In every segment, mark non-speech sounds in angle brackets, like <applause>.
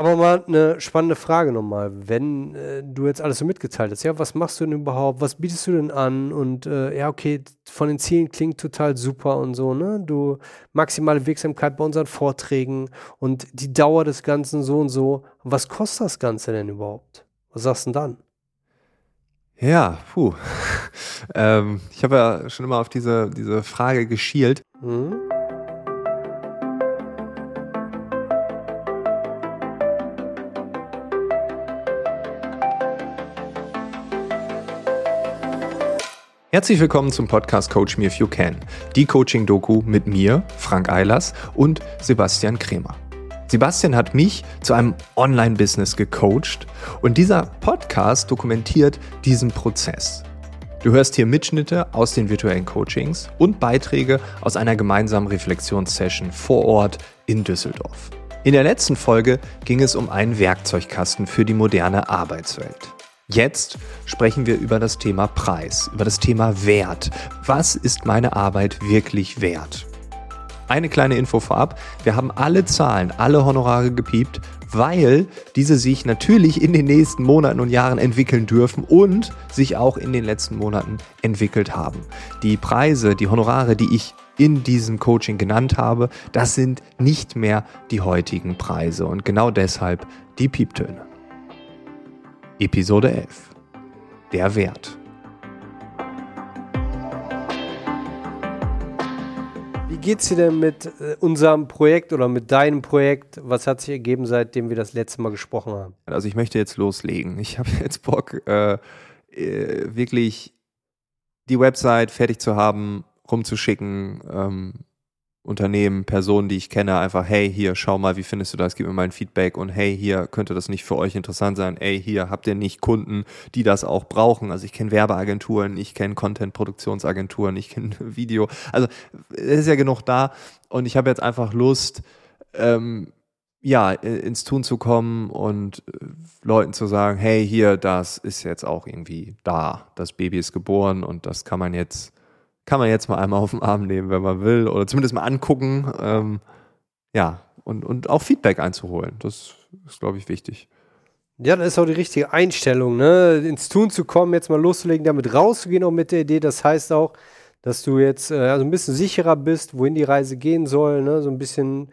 Aber mal eine spannende Frage nochmal. Wenn äh, du jetzt alles so mitgeteilt hast, ja, was machst du denn überhaupt? Was bietest du denn an? Und äh, ja, okay, von den Zielen klingt total super und so, ne? Du maximale Wirksamkeit bei unseren Vorträgen und die Dauer des Ganzen so und so. Was kostet das Ganze denn überhaupt? Was sagst du denn dann? Ja, puh. <laughs> ähm, ich habe ja schon immer auf diese, diese Frage geschielt. Mhm. Herzlich willkommen zum Podcast Coach Me If You Can, die Coaching-Doku mit mir, Frank Eilers und Sebastian Kremer. Sebastian hat mich zu einem Online-Business gecoacht und dieser Podcast dokumentiert diesen Prozess. Du hörst hier Mitschnitte aus den virtuellen Coachings und Beiträge aus einer gemeinsamen Reflexionssession vor Ort in Düsseldorf. In der letzten Folge ging es um einen Werkzeugkasten für die moderne Arbeitswelt. Jetzt sprechen wir über das Thema Preis, über das Thema Wert. Was ist meine Arbeit wirklich wert? Eine kleine Info vorab. Wir haben alle Zahlen, alle Honorare gepiept, weil diese sich natürlich in den nächsten Monaten und Jahren entwickeln dürfen und sich auch in den letzten Monaten entwickelt haben. Die Preise, die Honorare, die ich in diesem Coaching genannt habe, das sind nicht mehr die heutigen Preise und genau deshalb die Pieptöne. Episode 11. Der Wert. Wie geht's dir denn mit äh, unserem Projekt oder mit deinem Projekt? Was hat sich ergeben, seitdem wir das letzte Mal gesprochen haben? Also ich möchte jetzt loslegen. Ich habe jetzt Bock, äh, äh, wirklich die Website fertig zu haben, rumzuschicken, ähm, Unternehmen, Personen, die ich kenne, einfach, hey, hier, schau mal, wie findest du das? Gib mir mal ein Feedback und hey, hier, könnte das nicht für euch interessant sein? Ey, hier, habt ihr nicht Kunden, die das auch brauchen? Also ich kenne Werbeagenturen, ich kenne Content-Produktionsagenturen, ich kenne <laughs> Video. Also es ist ja genug da und ich habe jetzt einfach Lust, ähm, ja, ins Tun zu kommen und äh, Leuten zu sagen, hey, hier, das ist jetzt auch irgendwie da. Das Baby ist geboren und das kann man jetzt kann man jetzt mal einmal auf den Arm nehmen, wenn man will, oder zumindest mal angucken. Ähm, ja, und, und auch Feedback einzuholen. Das ist, glaube ich, wichtig. Ja, das ist auch die richtige Einstellung, ne? Ins Tun zu kommen, jetzt mal loszulegen, damit rauszugehen, auch mit der Idee. Das heißt auch, dass du jetzt äh, also ein bisschen sicherer bist, wohin die Reise gehen soll, ne? So ein bisschen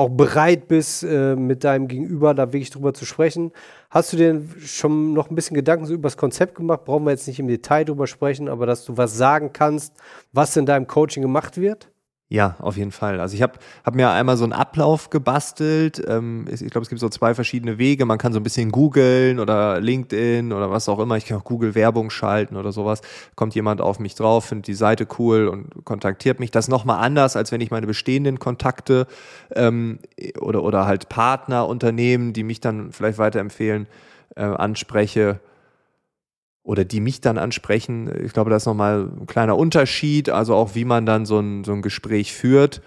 auch bereit bist, äh, mit deinem Gegenüber da wirklich drüber zu sprechen. Hast du dir schon noch ein bisschen Gedanken so über das Konzept gemacht? Brauchen wir jetzt nicht im Detail drüber sprechen, aber dass du was sagen kannst, was in deinem Coaching gemacht wird? Ja, auf jeden Fall. Also ich habe hab mir einmal so einen Ablauf gebastelt. Ähm, ich glaube, es gibt so zwei verschiedene Wege. Man kann so ein bisschen googeln oder LinkedIn oder was auch immer. Ich kann auch Google Werbung schalten oder sowas. Kommt jemand auf mich drauf, findet die Seite cool und kontaktiert mich. Das nochmal anders, als wenn ich meine bestehenden Kontakte ähm, oder, oder halt Partner, Unternehmen, die mich dann vielleicht weiterempfehlen, äh, anspreche oder die mich dann ansprechen. Ich glaube, das ist nochmal ein kleiner Unterschied, also auch wie man dann so ein, so ein Gespräch führt.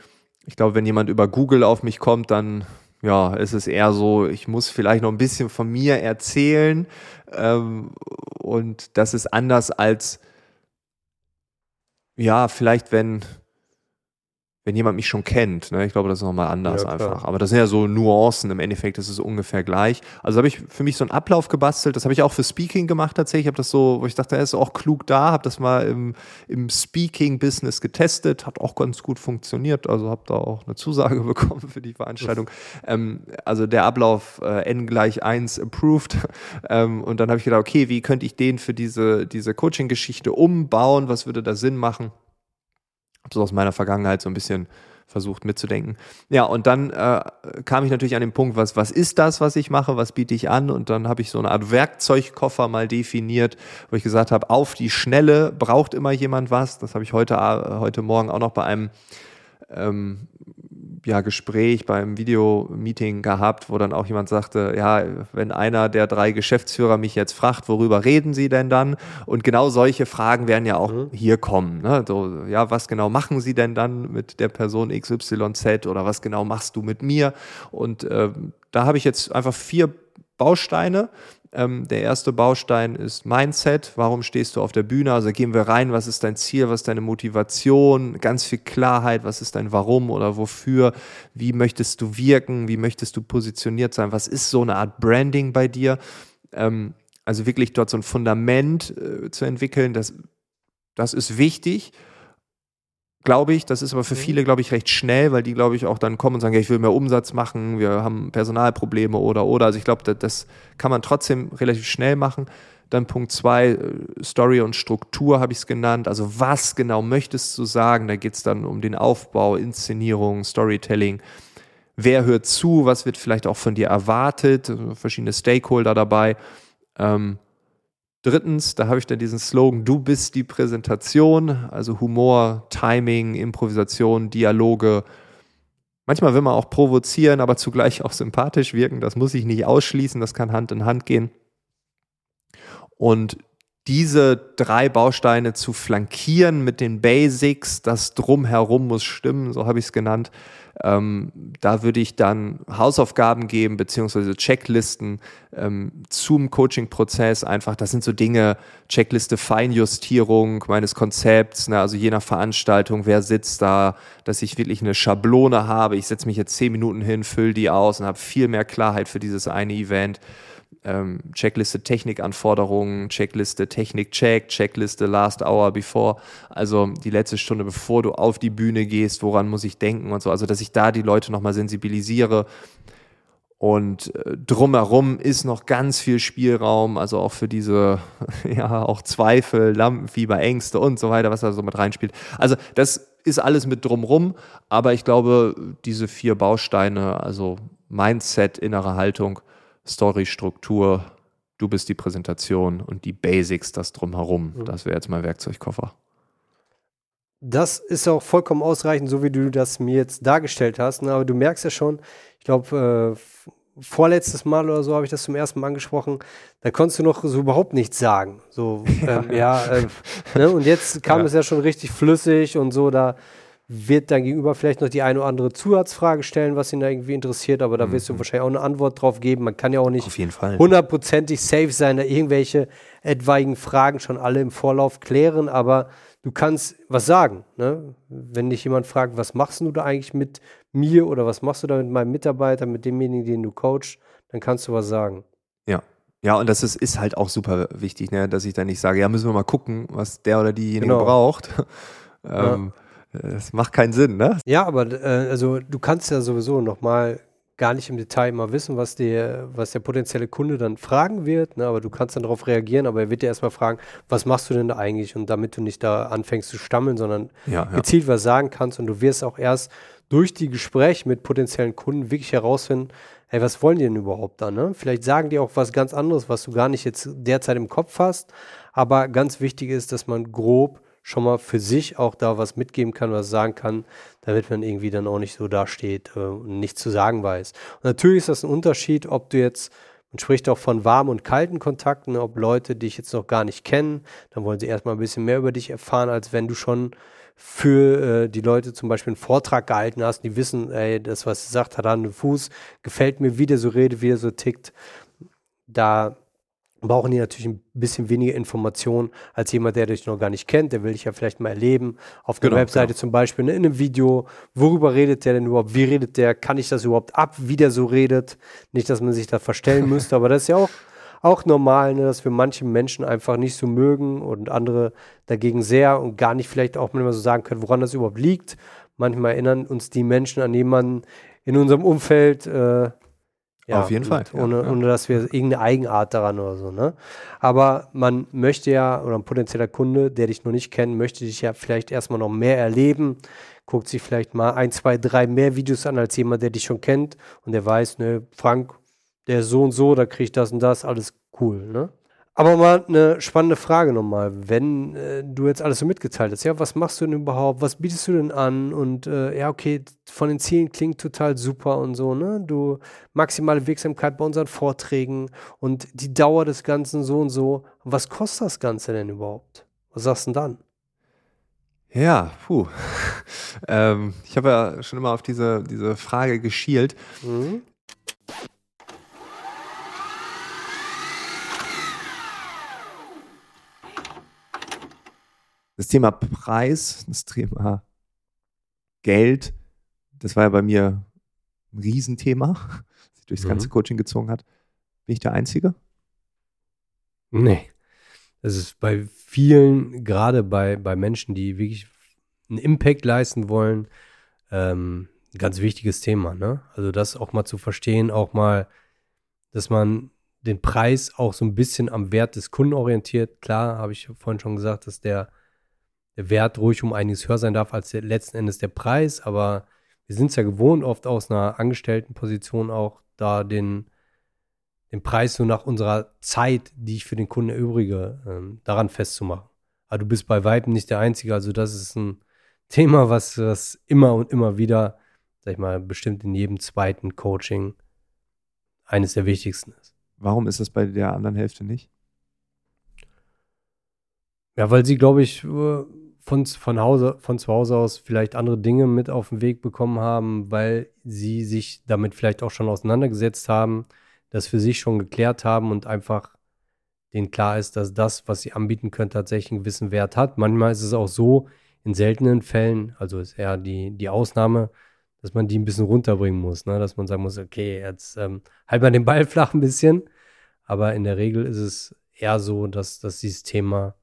Ich glaube, wenn jemand über Google auf mich kommt, dann ja, ist es eher so, ich muss vielleicht noch ein bisschen von mir erzählen. Ähm, und das ist anders als, ja, vielleicht wenn, wenn jemand mich schon kennt. Ne? Ich glaube, das ist nochmal anders ja, einfach. Aber das sind ja so Nuancen. Im Endeffekt ist es ungefähr gleich. Also habe ich für mich so einen Ablauf gebastelt. Das habe ich auch für Speaking gemacht tatsächlich. Ich habe das so, wo ich dachte, er ist auch klug da. Habe das mal im, im Speaking-Business getestet. Hat auch ganz gut funktioniert. Also habe da auch eine Zusage <laughs> bekommen für die Veranstaltung. Ähm, also der Ablauf äh, n gleich 1 approved. <laughs> ähm, und dann habe ich gedacht, okay, wie könnte ich den für diese, diese Coaching-Geschichte umbauen? Was würde da Sinn machen? Habe so aus meiner Vergangenheit so ein bisschen versucht mitzudenken. Ja, und dann äh, kam ich natürlich an den Punkt, was, was ist das, was ich mache, was biete ich an? Und dann habe ich so eine Art Werkzeugkoffer mal definiert, wo ich gesagt habe, auf die Schnelle braucht immer jemand was. Das habe ich heute, äh, heute Morgen auch noch bei einem ähm, ja, Gespräch beim Videomeeting gehabt, wo dann auch jemand sagte, ja, wenn einer der drei Geschäftsführer mich jetzt fragt, worüber reden Sie denn dann? Und genau solche Fragen werden ja auch mhm. hier kommen. Ne? So, ja, was genau machen Sie denn dann mit der Person XYZ oder was genau machst du mit mir? Und äh, da habe ich jetzt einfach vier Bausteine Ähm, der erste Baustein ist Mindset. Warum stehst du auf der Bühne? Also gehen wir rein, was ist dein Ziel, was ist deine Motivation? Ganz viel Klarheit, was ist dein Warum oder wofür? Wie möchtest du wirken? Wie möchtest du positioniert sein? Was ist so eine Art Branding bei dir? Ähm, also wirklich dort so ein Fundament äh, zu entwickeln, das, das ist wichtig glaube ich. Das ist aber für mhm. viele, glaube ich, recht schnell, weil die, glaube ich, auch dann kommen und sagen, ja, ich will mehr Umsatz machen, wir haben Personalprobleme oder, oder. Also ich glaube, das, das kann man trotzdem relativ schnell machen. Dann Punkt zwei, äh, Story und Struktur habe ich es genannt. Also was genau möchtest du sagen? Da geht es dann um den Aufbau, Inszenierung, Storytelling. Wer hört zu? Was wird vielleicht auch von dir erwartet? Verschiedene Stakeholder dabei. Ähm, Drittens, da habe ich dann diesen Slogan, du bist die Präsentation, also Humor, Timing, Improvisation, Dialoge. Manchmal will man auch provozieren, aber zugleich auch sympathisch wirken. Das muss ich nicht ausschließen, das kann Hand in Hand gehen. Und diese drei Bausteine zu flankieren mit den Basics, das Drumherum muss stimmen, so habe ich es genannt, ähm, da würde ich dann Hausaufgaben geben, beziehungsweise Checklisten ähm, zum Coaching-Prozess. Einfach, das sind so Dinge, Checkliste Feinjustierung meines Konzepts, ne? also je nach Veranstaltung, wer sitzt da, dass ich wirklich eine Schablone habe. Ich setze mich jetzt zehn Minuten hin, fülle die aus und habe viel mehr Klarheit für dieses eine Event ähm, Checkliste Technikanforderungen, Checkliste Technik-Check, Checkliste Last Hour Before, also die letzte Stunde, bevor du auf die Bühne gehst, woran muss ich denken und so, also dass ich da die Leute nochmal sensibilisiere. Und äh, drumherum ist noch ganz viel Spielraum, also auch für diese, <laughs> ja, auch Zweifel, Lampenfieber, Ängste und so weiter, was da so mit reinspielt. Also das ist alles mit drumrum, aber ich glaube, diese vier Bausteine, also Mindset, innere Haltung, Story, Struktur, du bist die Präsentation und die Basics, das drumherum. Mhm. Das wäre jetzt mein Werkzeugkoffer. Das ist auch vollkommen ausreichend, so wie du das mir jetzt dargestellt hast. Ne? Aber du merkst ja schon, ich glaube, äh, vorletztes Mal oder so habe ich das zum ersten Mal angesprochen, da konntest du noch so überhaupt nichts sagen. So, <laughs> ähm, ja, äh, ne? und jetzt kam ja. es ja schon richtig flüssig und so, da wird dann gegenüber vielleicht noch die eine oder andere Zusatzfrage stellen, was ihn da irgendwie interessiert, aber da wirst du mhm. wahrscheinlich auch eine Antwort drauf geben. Man kann ja auch nicht hundertprozentig safe sein, da irgendwelche etwaigen Fragen schon alle im Vorlauf klären, aber du kannst was sagen. Ne? Wenn dich jemand fragt, was machst du da eigentlich mit mir oder was machst du da mit meinem Mitarbeiter, mit demjenigen, den du coachst, dann kannst du was sagen. Ja. Ja, und das ist, ist halt auch super wichtig, ne? dass ich da nicht sage, ja, müssen wir mal gucken, was der oder diejenige genau. braucht. ähm, ja das macht keinen Sinn, ne? Ja, aber äh, also du kannst ja sowieso nochmal gar nicht im Detail mal wissen, was der, was der potenzielle Kunde dann fragen wird, ne? aber du kannst dann darauf reagieren, aber er wird dir erstmal fragen, was machst du denn da eigentlich? Und damit du nicht da anfängst zu stammeln, sondern ja, ja. gezielt was sagen kannst und du wirst auch erst durch die Gespräche mit potenziellen Kunden wirklich herausfinden, hey, was wollen die denn überhaupt da? Ne? Vielleicht sagen die auch was ganz anderes, was du gar nicht jetzt derzeit im Kopf hast, aber ganz wichtig ist, dass man grob schon mal für sich auch da was mitgeben kann, was sagen kann, damit man irgendwie dann auch nicht so dasteht äh, und nichts zu sagen weiß. Und natürlich ist das ein Unterschied, ob du jetzt, man spricht auch von warmen und kalten Kontakten, ob Leute dich jetzt noch gar nicht kennen, dann wollen sie erstmal ein bisschen mehr über dich erfahren, als wenn du schon für äh, die Leute zum Beispiel einen Vortrag gehalten hast, die wissen, ey, das, was sie sagt, hat an den Fuß, gefällt mir, wie der so redet, wie er so tickt. Da brauchen die natürlich ein bisschen weniger Informationen als jemand, der dich noch gar nicht kennt. Der will dich ja vielleicht mal erleben. Auf der genau, Webseite genau. zum Beispiel, ne, in einem Video. Worüber redet der denn überhaupt? Wie redet der? Kann ich das überhaupt ab, wie der so redet? Nicht, dass man sich da verstellen <laughs> müsste, aber das ist ja auch, auch normal, ne, dass wir manche Menschen einfach nicht so mögen und andere dagegen sehr und gar nicht vielleicht auch manchmal so sagen können, woran das überhaupt liegt. Manchmal erinnern uns die Menschen an jemanden in unserem Umfeld, äh, ja, Auf jeden Fall. Ohne, ja. ohne dass wir irgendeine Eigenart daran oder so, ne? Aber man möchte ja, oder ein potenzieller Kunde, der dich noch nicht kennt, möchte dich ja vielleicht erstmal noch mehr erleben, guckt sich vielleicht mal ein, zwei, drei mehr Videos an als jemand, der dich schon kennt und der weiß, ne, Frank, der ist so und so, da kriege ich das und das, alles cool, ne? Aber mal eine spannende Frage nochmal. Wenn äh, du jetzt alles so mitgeteilt hast, ja, was machst du denn überhaupt? Was bietest du denn an? Und äh, ja, okay, von den Zielen klingt total super und so, ne? Du maximale Wirksamkeit bei unseren Vorträgen und die Dauer des Ganzen so und so. Was kostet das Ganze denn überhaupt? Was sagst du denn dann? Ja, puh. <laughs> ähm, ich habe ja schon immer auf diese, diese Frage geschielt. Mhm. Das Thema Preis, das Thema Geld, das war ja bei mir ein Riesenthema, <laughs> das sich durchs mhm. ganze Coaching gezogen hat. Bin ich der Einzige? Nee. Das ist bei vielen, gerade bei, bei Menschen, die wirklich einen Impact leisten wollen, ähm, ein ganz wichtiges Thema. Ne? Also das auch mal zu verstehen, auch mal, dass man den Preis auch so ein bisschen am Wert des Kunden orientiert. Klar, habe ich vorhin schon gesagt, dass der, der Wert ruhig um einiges höher sein darf als der, letzten Endes der Preis, aber wir sind es ja gewohnt, oft aus einer Angestelltenposition auch da den, den Preis so nach unserer Zeit, die ich für den Kunden erübrige, ähm, daran festzumachen. Aber du bist bei Weitem nicht der Einzige, also das ist ein Thema, was, was immer und immer wieder, sag ich mal, bestimmt in jedem zweiten Coaching eines der wichtigsten ist. Warum ist das bei der anderen Hälfte nicht? Ja, weil sie, glaube ich, äh, von, von, Hause, von zu Hause aus vielleicht andere Dinge mit auf den Weg bekommen haben, weil sie sich damit vielleicht auch schon auseinandergesetzt haben, das für sich schon geklärt haben und einfach denen klar ist, dass das, was sie anbieten können, tatsächlich einen gewissen Wert hat. Manchmal ist es auch so, in seltenen Fällen, also ist eher die, die Ausnahme, dass man die ein bisschen runterbringen muss, ne? dass man sagen muss, okay, jetzt ähm, halt mal den Ball <laughs> flach ein bisschen. Aber in der Regel ist es eher so, dass, dass dieses Thema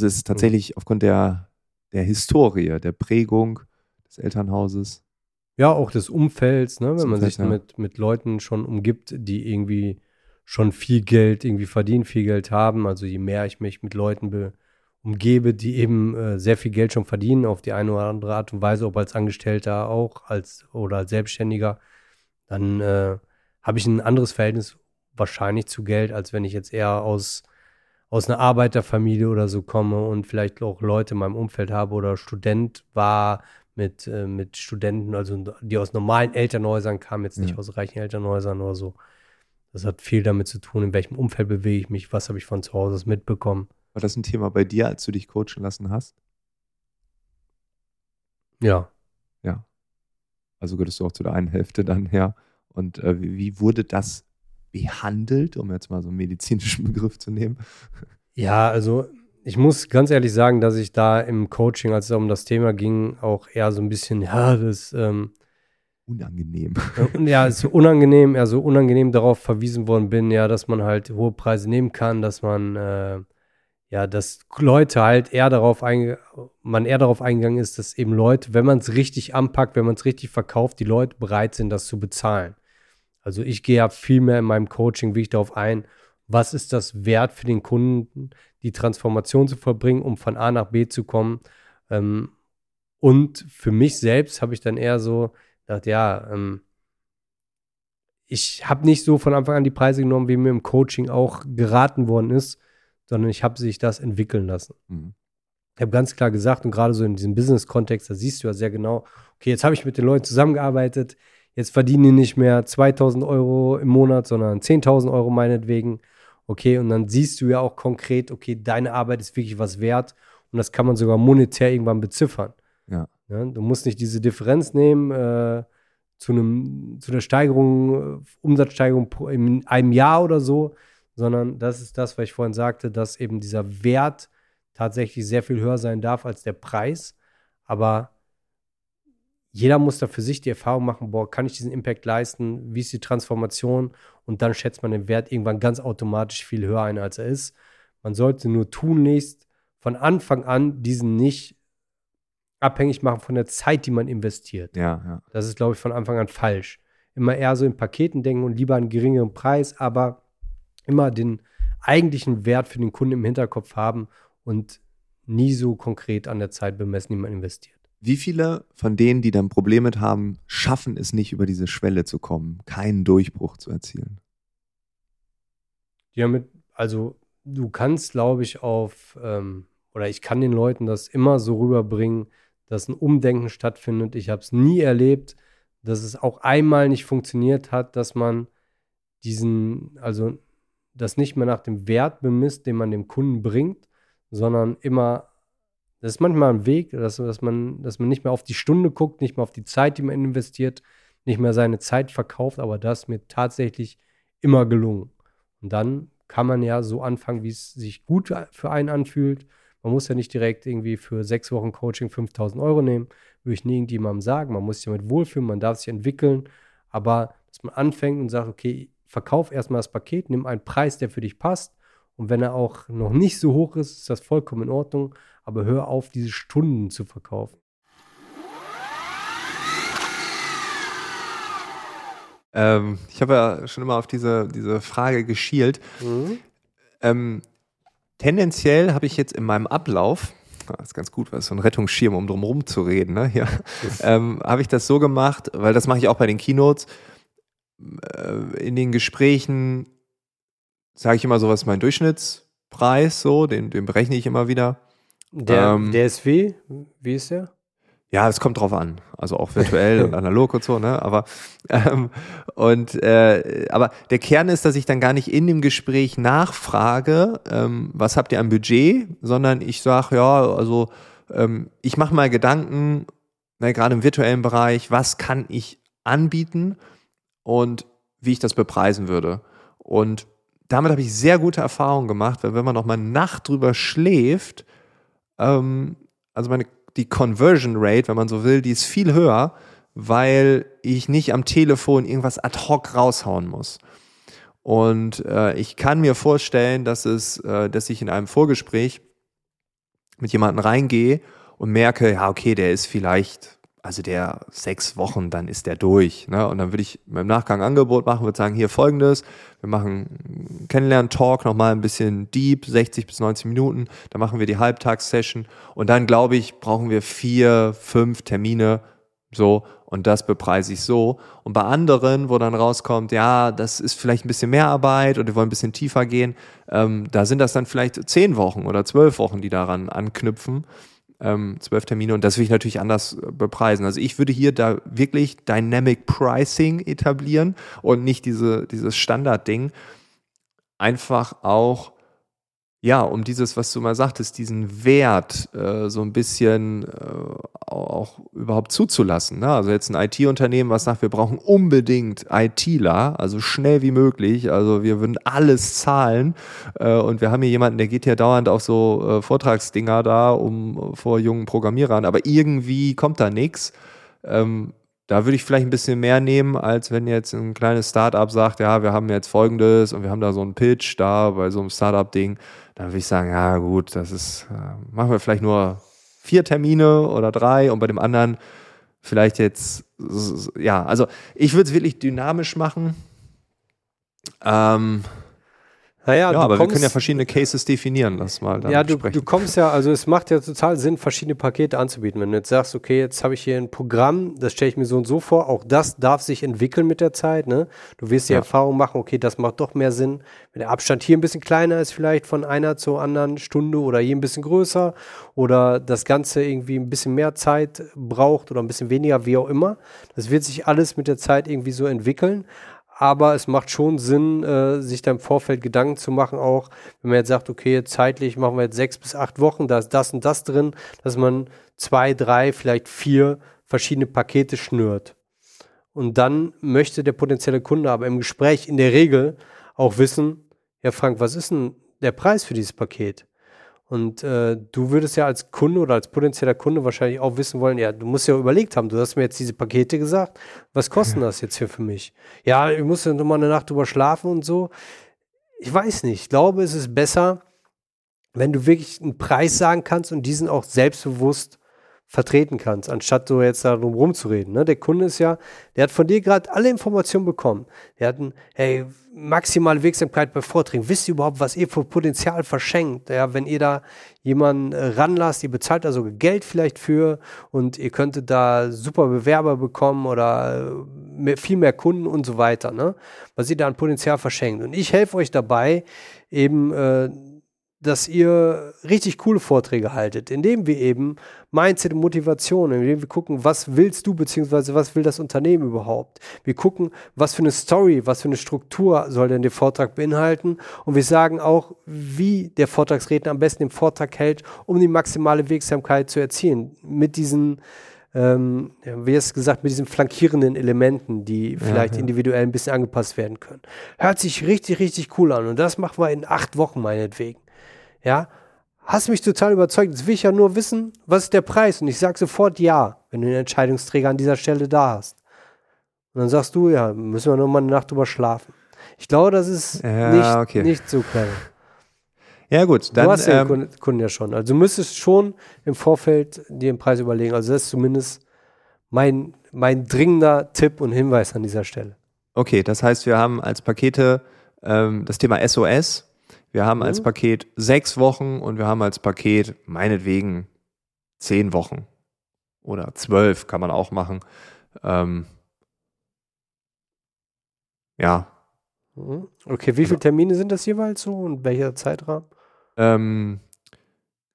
also es ist tatsächlich aufgrund der, der Historie, der Prägung des Elternhauses. Ja, auch des Umfelds, ne? wenn man sich ja. mit, mit Leuten schon umgibt, die irgendwie schon viel Geld irgendwie verdienen, viel Geld haben. Also je mehr ich mich mit Leuten umgebe, die eben äh, sehr viel Geld schon verdienen, auf die eine oder andere Art und Weise, ob als Angestellter auch als oder als Selbstständiger, dann äh, habe ich ein anderes Verhältnis wahrscheinlich zu Geld, als wenn ich jetzt eher aus aus einer Arbeiterfamilie oder so komme und vielleicht auch Leute in meinem Umfeld habe oder Student war mit, äh, mit Studenten, also die aus normalen Elternhäusern kamen, jetzt nicht ja. aus reichen Elternhäusern oder so. Das hat viel damit zu tun, in welchem Umfeld bewege ich mich, was habe ich von zu Hause mitbekommen. War das ein Thema bei dir, als du dich coachen lassen hast? Ja. Ja. Also gehörst du auch zu der einen Hälfte dann her. Und äh, wie, wie wurde das behandelt, um jetzt mal so einen medizinischen <laughs> Begriff zu nehmen? Ja, also ich muss ganz ehrlich sagen, dass ich da im Coaching, als es um das Thema ging, auch eher so ein bisschen, ja, das ähm, unangenehm. Ja, es ist unangenehm, eher so unangenehm darauf verwiesen worden bin, ja, dass man halt hohe Preise nehmen kann, dass man äh, ja, dass Leute halt eher darauf man eher darauf eingegangen ist, dass eben Leute, wenn man es richtig anpackt, wenn man es richtig verkauft, die Leute bereit sind, das zu bezahlen. Also ich gehe ja viel mehr in meinem Coaching wie ich darauf ein, was ist das wert für den Kunden, die Transformation zu verbringen, um von A nach B zu kommen. Ähm, und für mich selbst habe ich dann eher so gedacht, ja, ähm, ich habe nicht so von Anfang an die Preise genommen, wie mir im Coaching auch geraten worden ist, sondern ich habe sich das entwickeln lassen. Mhm. Ich habe ganz klar gesagt, und gerade so in diesem Business-Kontext, da siehst du ja sehr genau, okay, jetzt habe ich mit den Leuten zusammengearbeitet, Jetzt verdienen die nicht mehr 2000 Euro im Monat, sondern 10.000 Euro meinetwegen. Okay, und dann siehst du ja auch konkret, okay, deine Arbeit ist wirklich was wert und das kann man sogar monetär irgendwann beziffern. Ja. ja du musst nicht diese Differenz nehmen äh, zu, einem, zu einer Steigerung, Umsatzsteigerung in einem Jahr oder so, sondern das ist das, was ich vorhin sagte, dass eben dieser Wert tatsächlich sehr viel höher sein darf als der Preis. Aber jeder muss da für sich die Erfahrung machen, boah, kann ich diesen Impact leisten? Wie ist die Transformation? Und dann schätzt man den Wert irgendwann ganz automatisch viel höher ein, als er ist. Man sollte nur tunlichst von Anfang an diesen nicht abhängig machen von der Zeit, die man investiert. Ja, ja. Das ist, glaube ich, von Anfang an falsch. Immer eher so in Paketen denken und lieber einen geringeren Preis, aber immer den eigentlichen Wert für den Kunden im Hinterkopf haben und nie so konkret an der Zeit bemessen, die man investiert. Wie viele von denen, die dann Probleme haben, schaffen es nicht, über diese Schwelle zu kommen, keinen Durchbruch zu erzielen? Ja, mit, also du kannst, glaube ich, auf, ähm, oder ich kann den Leuten das immer so rüberbringen, dass ein Umdenken stattfindet. Ich habe es nie erlebt, dass es auch einmal nicht funktioniert hat, dass man diesen, also das nicht mehr nach dem Wert bemisst, den man dem Kunden bringt, sondern immer das ist manchmal ein Weg, dass, dass, man, dass man nicht mehr auf die Stunde guckt, nicht mehr auf die Zeit, die man investiert, nicht mehr seine Zeit verkauft, aber das ist mir tatsächlich immer gelungen. Und dann kann man ja so anfangen, wie es sich gut für einen anfühlt. Man muss ja nicht direkt irgendwie für sechs Wochen Coaching 5000 Euro nehmen, würde ich nie irgendjemandem sagen. Man muss sich damit wohlfühlen, man darf sich entwickeln, aber dass man anfängt und sagt, okay, verkauf erstmal das Paket, nimm einen Preis, der für dich passt und wenn er auch noch nicht so hoch ist, ist das vollkommen in Ordnung, aber hör auf, diese Stunden zu verkaufen. Ähm, ich habe ja schon immer auf diese, diese Frage geschielt. Mhm. Ähm, tendenziell habe ich jetzt in meinem Ablauf, das ist ganz gut, weil es so ein Rettungsschirm, um drum zu reden, ne? ja, <laughs> ähm, habe ich das so gemacht, weil das mache ich auch bei den Keynotes. Äh, in den Gesprächen sage ich immer so, was ist mein Durchschnittspreis, so, den, den berechne ich immer wieder. Der, ähm, der ist wie? Wie ist der? Ja, es kommt drauf an. Also auch virtuell <laughs> und analog und so, ne? Aber ähm, und äh, aber der Kern ist, dass ich dann gar nicht in dem Gespräch nachfrage, ähm, was habt ihr am Budget, sondern ich sage, ja, also ähm, ich mache mal Gedanken, ne, gerade im virtuellen Bereich, was kann ich anbieten und wie ich das bepreisen würde. Und damit habe ich sehr gute Erfahrungen gemacht, weil wenn man noch mal Nacht drüber schläft, ähm, also meine die Conversion Rate, wenn man so will, die ist viel höher, weil ich nicht am Telefon irgendwas ad hoc raushauen muss. Und äh, ich kann mir vorstellen, dass es, äh, dass ich in einem Vorgespräch mit jemandem reingehe und merke, ja, okay, der ist vielleicht also der sechs Wochen, dann ist der durch. Ne? Und dann würde ich im Nachgang ein Angebot machen, würde sagen, hier folgendes, wir machen Kennenlernen-Talk, nochmal ein bisschen deep, 60 bis 90 Minuten, dann machen wir die Halbtagssession und dann, glaube ich, brauchen wir vier, fünf Termine, so, und das bepreise ich so. Und bei anderen, wo dann rauskommt, ja, das ist vielleicht ein bisschen mehr Arbeit oder wir wollen ein bisschen tiefer gehen, ähm, da sind das dann vielleicht zehn Wochen oder zwölf Wochen, die daran anknüpfen ähm, zwölf Termine und das will ich natürlich anders äh, bepreisen. Also ich würde hier da wirklich Dynamic Pricing etablieren und nicht diese, dieses Standardding. Einfach auch ja, um dieses, was du mal sagtest, diesen Wert äh, so ein bisschen äh, auch überhaupt zuzulassen. Ne? Also jetzt ein IT-Unternehmen, was sagt, wir brauchen unbedingt ITler, also schnell wie möglich. Also wir würden alles zahlen. Äh, und wir haben hier jemanden, der geht ja dauernd auf so äh, Vortragsdinger da, um vor jungen Programmierern, aber irgendwie kommt da nichts. Ähm, da würde ich vielleicht ein bisschen mehr nehmen, als wenn jetzt ein kleines Startup sagt, ja, wir haben jetzt folgendes und wir haben da so einen Pitch da bei so einem Startup-Ding dann würde ich sagen, ja gut, das ist, äh, machen wir vielleicht nur vier Termine oder drei und bei dem anderen vielleicht jetzt, ja, also ich würde es wirklich dynamisch machen. Ähm, naja, ja, aber kommst, wir können ja verschiedene Cases definieren, lass mal. Ja, du, du, kommst ja, also es macht ja total Sinn, verschiedene Pakete anzubieten. Wenn du jetzt sagst, okay, jetzt habe ich hier ein Programm, das stelle ich mir so und so vor, auch das darf sich entwickeln mit der Zeit. Ne? Du wirst die ja. Erfahrung machen, okay, das macht doch mehr Sinn. Wenn der Abstand hier ein bisschen kleiner ist, vielleicht von einer zur anderen Stunde oder hier ein bisschen größer oder das Ganze irgendwie ein bisschen mehr Zeit braucht oder ein bisschen weniger, wie auch immer. Das wird sich alles mit der Zeit irgendwie so entwickeln aber es macht schon Sinn, äh, sich da im Vorfeld Gedanken zu machen, auch wenn man jetzt sagt, okay, zeitlich machen wir jetzt sechs bis acht Wochen, da ist das und das drin, dass man zwei, drei, vielleicht vier verschiedene Pakete schnürt. Und dann möchte der potenzielle Kunde aber im Gespräch in der Regel auch wissen, ja Frank, was ist denn der Preis für dieses Paket? Und äh, du würdest ja als Kunde oder als potenzieller Kunde wahrscheinlich auch wissen wollen, ja, du musst ja überlegt haben, du hast mir jetzt diese Pakete gesagt, was kosten das jetzt hier für mich? Ja, ich muss ja nochmal eine Nacht drüber schlafen und so. Ich weiß nicht. Ich glaube, es ist besser, wenn du wirklich einen Preis sagen kannst und diesen auch selbstbewusst vertreten kannst, anstatt so jetzt darum rumzureden. Ne? Der Kunde ist ja, der hat von dir gerade alle Informationen bekommen. Der hat ein, hey, maximale Wirksamkeit bei Vorträgen. Wisst ihr überhaupt, was ihr für Potenzial verschenkt? Ja, wenn ihr da jemanden äh, ranlasst, ihr bezahlt da sogar Geld vielleicht für und ihr könntet da super Bewerber bekommen oder äh, mehr, viel mehr Kunden und so weiter, ne? Was ihr da an Potenzial verschenkt. Und ich helfe euch dabei, eben äh, dass ihr richtig coole Vorträge haltet, indem wir eben Mindset und Motivation, indem wir gucken, was willst du beziehungsweise was will das Unternehmen überhaupt. Wir gucken, was für eine Story, was für eine Struktur soll denn der Vortrag beinhalten und wir sagen auch, wie der Vortragsredner am besten den Vortrag hält, um die maximale Wirksamkeit zu erzielen. Mit diesen ähm, wie es gesagt, mit diesen flankierenden Elementen, die vielleicht ja, ja. individuell ein bisschen angepasst werden können. Hört sich richtig, richtig cool an. Und das machen wir in acht Wochen meinetwegen. Ja, hast mich total überzeugt. Jetzt will ich ja nur wissen, was ist der Preis? Und ich sage sofort ja, wenn du den Entscheidungsträger an dieser Stelle da hast. Und dann sagst du, ja, müssen wir noch mal eine Nacht drüber schlafen. Ich glaube, das ist Ja, nicht, okay. nicht so clever. Ja, gut, dann. du hast ja den ähm, Kunden, Kunden ja schon. Also du müsstest schon im Vorfeld dir den Preis überlegen. Also das ist zumindest mein, mein dringender Tipp und Hinweis an dieser Stelle. Okay, das heißt, wir haben als Pakete ähm, das Thema SOS, wir haben als Mhm. Paket sechs Wochen und wir haben als Paket meinetwegen zehn Wochen oder zwölf kann man auch machen. Ähm, ja, Mhm. Okay, wie viele Termine sind das jeweils so und welcher Zeitrahmen? ähm,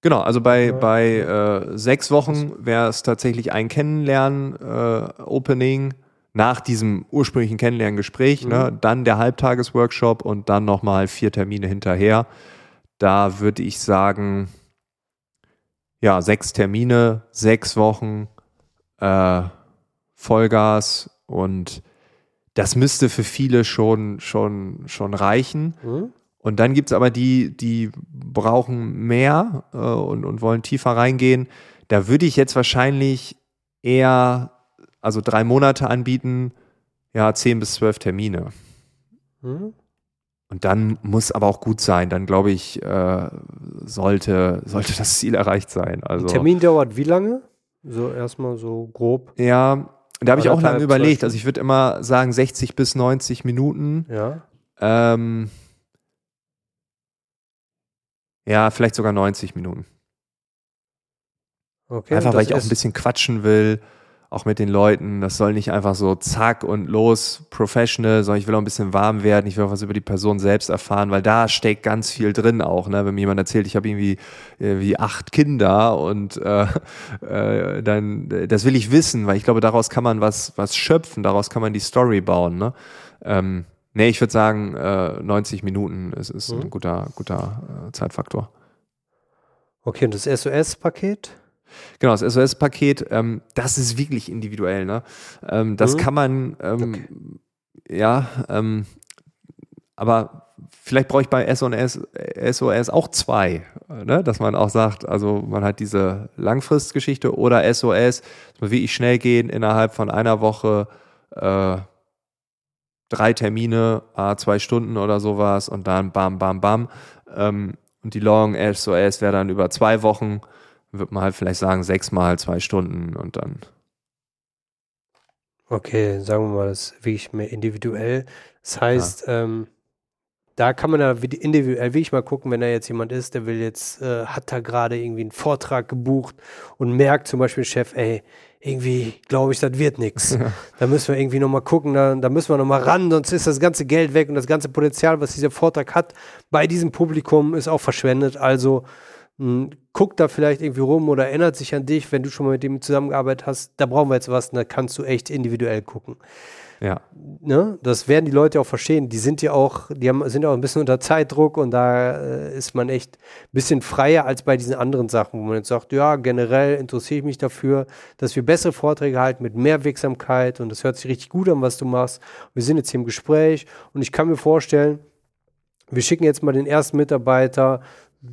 genau, also bei, bei äh, sechs Wochen wäre es tatsächlich ein Kennenlernen-Opening nach diesem ursprünglichen Kennenlerngespräch, Mhm. ne? dann der Halbtagesworkshop und dann nochmal vier Termine hinterher. Da würde ich sagen, ja, sechs Termine, sechs Wochen äh, Vollgas und das müsste für viele schon, schon, schon reichen. Mhm. Und dann gibt es aber die, die brauchen mehr äh, und, und wollen tiefer reingehen. Da würde ich jetzt wahrscheinlich eher, also drei Monate anbieten, ja, zehn bis zwölf Termine. Mhm. Und dann muss aber auch gut sein. Dann glaube ich, äh, sollte, sollte das Ziel erreicht sein. Also, Der Termin dauert wie lange? So erstmal so grob. Ja, da habe ich auch lange überlegt. Also ich würde immer sagen 60 bis 90 Minuten. Ja. Ähm, ja, vielleicht sogar 90 Minuten. Okay. Einfach weil ich auch ein bisschen quatschen will, auch mit den Leuten. Das soll nicht einfach so zack und los, professional, sondern ich will auch ein bisschen warm werden. Ich will auch was über die Person selbst erfahren, weil da steckt ganz viel drin auch. Ne? Wenn mir jemand erzählt, ich habe irgendwie äh, wie acht Kinder und äh, äh, dann, äh, das will ich wissen, weil ich glaube, daraus kann man was, was schöpfen, daraus kann man die Story bauen. Ne? Ähm, nee, ich würde sagen, äh, 90 Minuten ist, ist Mhm. ein guter, guter äh, Zeitfaktor. Okay, und das SOS-Paket? Genau, das SOS-Paket, ähm, das ist wirklich individuell. Ne? Ähm, das Mhm. kann man, ähm, ja, ähm, aber vielleicht brauche ich bei SOS, SOS auch zwei, ne? dass man auch sagt, also man hat diese Langfristgeschichte oder SOS, muss wirklich schnell gehen, innerhalb von einer Woche äh, drei Termine, ah, zwei Stunden oder sowas und dann bam, bam, bam. Ähm, und die Long SOS wäre dann über zwei Wochen wird man halt vielleicht sagen, sechsmal zwei Stunden und dann. Okay, sagen wir mal, das ist wirklich mehr individuell. Das heißt, ähm, da kann man ja wie- individuell wirklich mal gucken, wenn da jetzt jemand ist, der will jetzt, äh, hat da gerade irgendwie einen Vortrag gebucht und merkt zum Beispiel Chef, ey, irgendwie glaube ich, das wird nichts. <laughs> Da müssen wir irgendwie nochmal gucken, da, da müssen wir nochmal ran, sonst ist das ganze Geld weg und das ganze Potenzial, was dieser Vortrag hat, bei diesem Publikum ist auch verschwendet. Also mh, guckt da vielleicht irgendwie rum oder erinnert sich an dich, wenn du schon mal mit dem zusammengearbeitet hast. Da brauchen wir jetzt was, und da kannst du echt individuell gucken. Ja. Ne? Das werden die Leute auch verstehen. Die sind ja auch, die haben, sind auch ein bisschen unter Zeitdruck und da äh, ist man echt ein bisschen freier als bei diesen anderen Sachen, wo man jetzt sagt, ja, generell interessiere ich mich dafür, dass wir bessere Vorträge halten mit mehr Wirksamkeit und das hört sich richtig gut an, was du machst. Wir sind jetzt hier im Gespräch und ich kann mir vorstellen, wir schicken jetzt mal den ersten Mitarbeiter,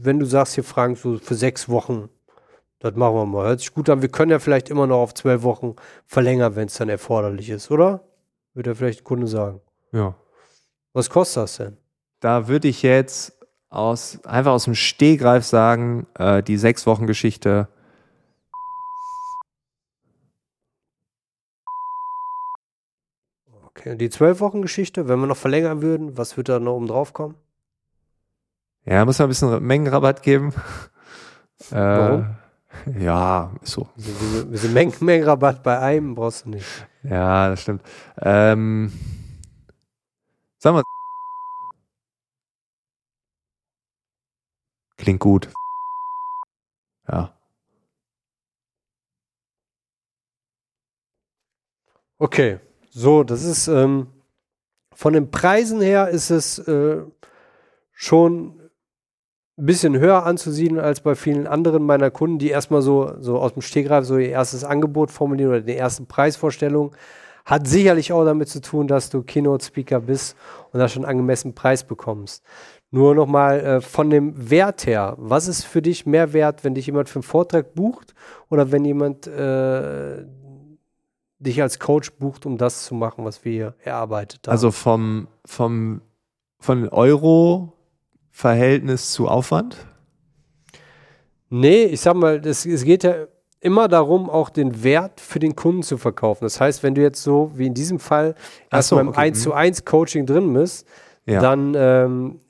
wenn du sagst hier, Frank, so für sechs Wochen, das machen wir mal. Hört sich gut an. Wir können ja vielleicht immer noch auf zwölf Wochen verlängern, wenn es dann erforderlich ist, oder? Würde ja vielleicht ein Kunde sagen. Ja. Was kostet das denn? Da würde ich jetzt aus, einfach aus dem Stehgreif sagen, äh, die sechs Wochen Geschichte. Okay, und die zwölf Wochen Geschichte, wenn wir noch verlängern würden, was würde da noch oben drauf kommen? Ja, muss man ein bisschen Mengenrabatt geben. <laughs> Äh, Warum? Ja, ist so. Wir sind Mengen, Mengenrabatt bei einem, brauchst du nicht. Ja, das stimmt. Ähm, sagen wir. Klingt gut. Ja. Okay, so, das ist ähm, von den Preisen her ist es äh, schon ein bisschen höher anzusiedeln als bei vielen anderen meiner Kunden, die erstmal so, so aus dem Stegreif so ihr erstes Angebot formulieren oder die erste Preisvorstellung hat sicherlich auch damit zu tun, dass du Keynote-Speaker bist und da schon angemessen Preis bekommst. Nur nochmal äh, von dem Wert her, was ist für dich mehr wert, wenn dich jemand für einen Vortrag bucht oder wenn jemand äh, dich als Coach bucht, um das zu machen, was wir hier erarbeitet haben? Also vom, vom von Euro-Verhältnis zu Aufwand? Nee, ich sag mal, das, es geht ja immer darum, auch den Wert für den Kunden zu verkaufen. Das heißt, wenn du jetzt so wie in diesem Fall erstmal so, okay. im 1 zu 1 Coaching drin bist, ja. dann ähm,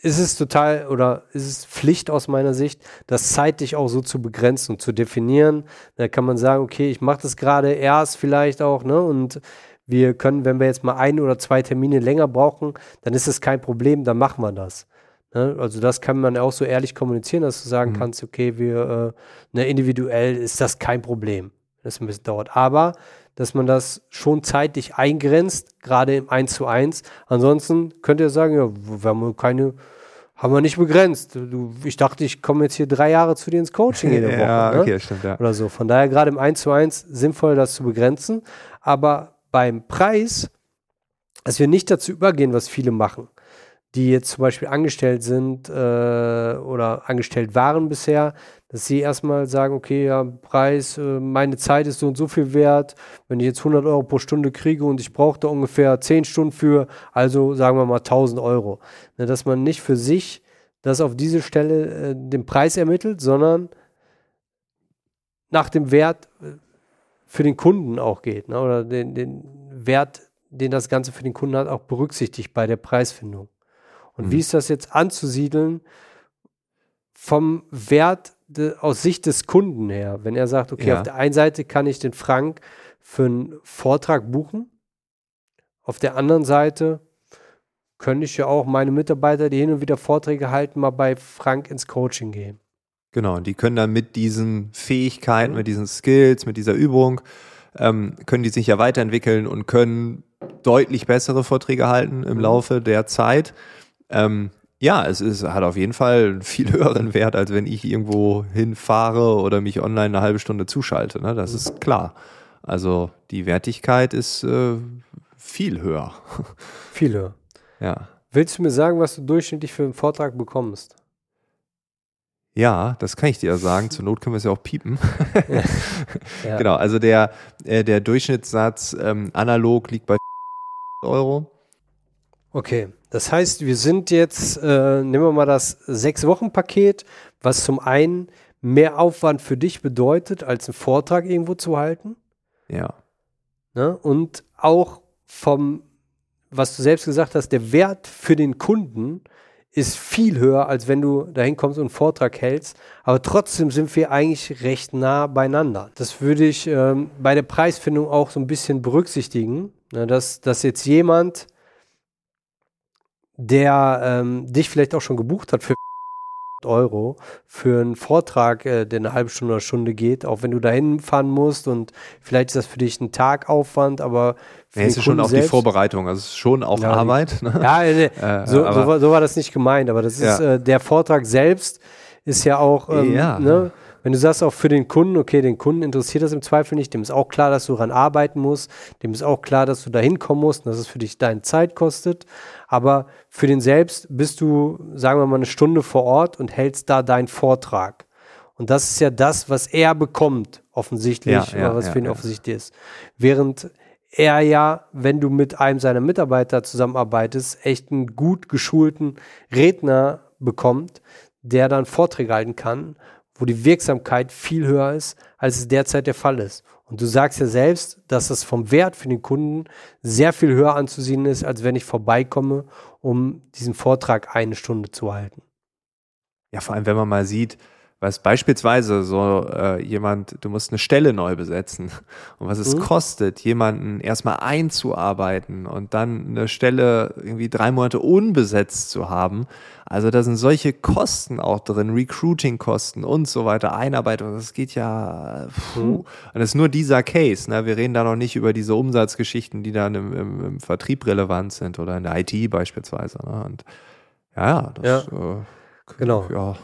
ist es total oder ist es Pflicht aus meiner Sicht, das zeitlich auch so zu begrenzen und zu definieren. Da kann man sagen, okay, ich mache das gerade erst vielleicht auch, ne? Und wir können, wenn wir jetzt mal ein oder zwei Termine länger brauchen, dann ist es kein Problem, dann machen wir das. Ne? Also das kann man auch so ehrlich kommunizieren, dass du sagen mhm. kannst, okay, wir äh, ne, individuell ist das kein Problem, das ein bisschen dauert. Aber dass man das schon zeitlich eingrenzt, gerade im 1 zu 1. Ansonsten könnt ihr sagen, ja, wir haben keine, haben wir nicht begrenzt. Du, ich dachte, ich komme jetzt hier drei Jahre zu dir ins Coaching jede <laughs> Woche. ja, ne? okay, stimmt, ja. Oder so. Von daher gerade im 1 zu 1 sinnvoll, das zu begrenzen. Aber beim Preis, dass wir nicht dazu übergehen, was viele machen die jetzt zum Beispiel angestellt sind äh, oder angestellt waren bisher, dass sie erstmal sagen, okay, ja, Preis, äh, meine Zeit ist so und so viel wert. Wenn ich jetzt 100 Euro pro Stunde kriege und ich brauche da ungefähr 10 Stunden für, also sagen wir mal 1000 Euro. Ne, dass man nicht für sich das auf diese Stelle äh, den Preis ermittelt, sondern nach dem Wert äh, für den Kunden auch geht ne, oder den, den Wert, den das Ganze für den Kunden hat, auch berücksichtigt bei der Preisfindung. Und mhm. wie ist das jetzt anzusiedeln vom Wert de, aus Sicht des Kunden her? Wenn er sagt, okay, ja. auf der einen Seite kann ich den Frank für einen Vortrag buchen, auf der anderen Seite könnte ich ja auch meine Mitarbeiter, die hin und wieder Vorträge halten, mal bei Frank ins Coaching gehen. Genau, die können dann mit diesen Fähigkeiten, mhm. mit diesen Skills, mit dieser Übung, ähm, können die sich ja weiterentwickeln und können deutlich bessere Vorträge halten im mhm. Laufe der Zeit. Ähm, ja, es ist, hat auf jeden Fall einen viel <laughs> höheren Wert, als wenn ich irgendwo hinfahre oder mich online eine halbe Stunde zuschalte. Ne? Das ist klar. Also die Wertigkeit ist äh, viel höher. <laughs> Viel höher. Ja. Willst du mir sagen, was du durchschnittlich für einen Vortrag bekommst? Ja, das kann ich dir sagen. <laughs> Zur Not können wir es ja auch piepen. Ja. <laughs> Ja. Genau, also der, äh, der Durchschnittssatz ähm, analog liegt bei <laughs> Euro. Okay, das heißt, wir sind jetzt, äh, nehmen wir mal das Sechs-Wochen-Paket, was zum einen mehr Aufwand für dich bedeutet, als einen Vortrag irgendwo zu halten. Ja. Ne? Und auch vom, was du selbst gesagt hast, der Wert für den Kunden ist viel höher, als wenn du dahin kommst und einen Vortrag hältst. Aber trotzdem sind wir eigentlich recht nah beieinander. Das würde ich ähm, bei der Preisfindung auch so ein bisschen berücksichtigen, ne? dass, dass jetzt jemand der ähm, dich vielleicht auch schon gebucht hat für Euro für einen Vortrag, äh, der eine halbe Stunde oder Stunde geht, auch wenn du dahin fahren musst und vielleicht ist das für dich ein Tagaufwand, aber für es ist schon auch die Vorbereitung, also es ist schon auch ja, Arbeit. Ne? Ja, <laughs> äh, so, so, war, so, war, das nicht gemeint, aber das ist ja. äh, der Vortrag selbst ist ja auch ähm, ja. Ne, wenn du sagst auch für den Kunden, okay, den Kunden interessiert das im Zweifel nicht, dem ist auch klar, dass du daran arbeiten musst, dem ist auch klar, dass du da hinkommen musst und dass es für dich deine Zeit kostet. Aber für den selbst bist du, sagen wir mal, eine Stunde vor Ort und hältst da deinen Vortrag. Und das ist ja das, was er bekommt, offensichtlich, ja, ja, was ja, für ihn offensichtlich ist. Während er ja, wenn du mit einem seiner Mitarbeiter zusammenarbeitest, echt einen gut geschulten Redner bekommt, der dann Vorträge halten kann wo die Wirksamkeit viel höher ist, als es derzeit der Fall ist. Und du sagst ja selbst, dass es vom Wert für den Kunden sehr viel höher anzusehen ist, als wenn ich vorbeikomme, um diesen Vortrag eine Stunde zu halten. Ja, vor allem, wenn man mal sieht, was beispielsweise so äh, jemand, du musst eine Stelle neu besetzen und was es mhm. kostet, jemanden erstmal einzuarbeiten und dann eine Stelle irgendwie drei Monate unbesetzt zu haben. Also da sind solche Kosten auch drin, Recruiting-Kosten und so weiter, Einarbeitung, das geht ja, puh. Mhm. Und das ist nur dieser Case, ne? wir reden da noch nicht über diese Umsatzgeschichten, die dann im, im, im Vertrieb relevant sind oder in der IT beispielsweise. Ne? Und ja, das ja. Äh, Genau. Ja.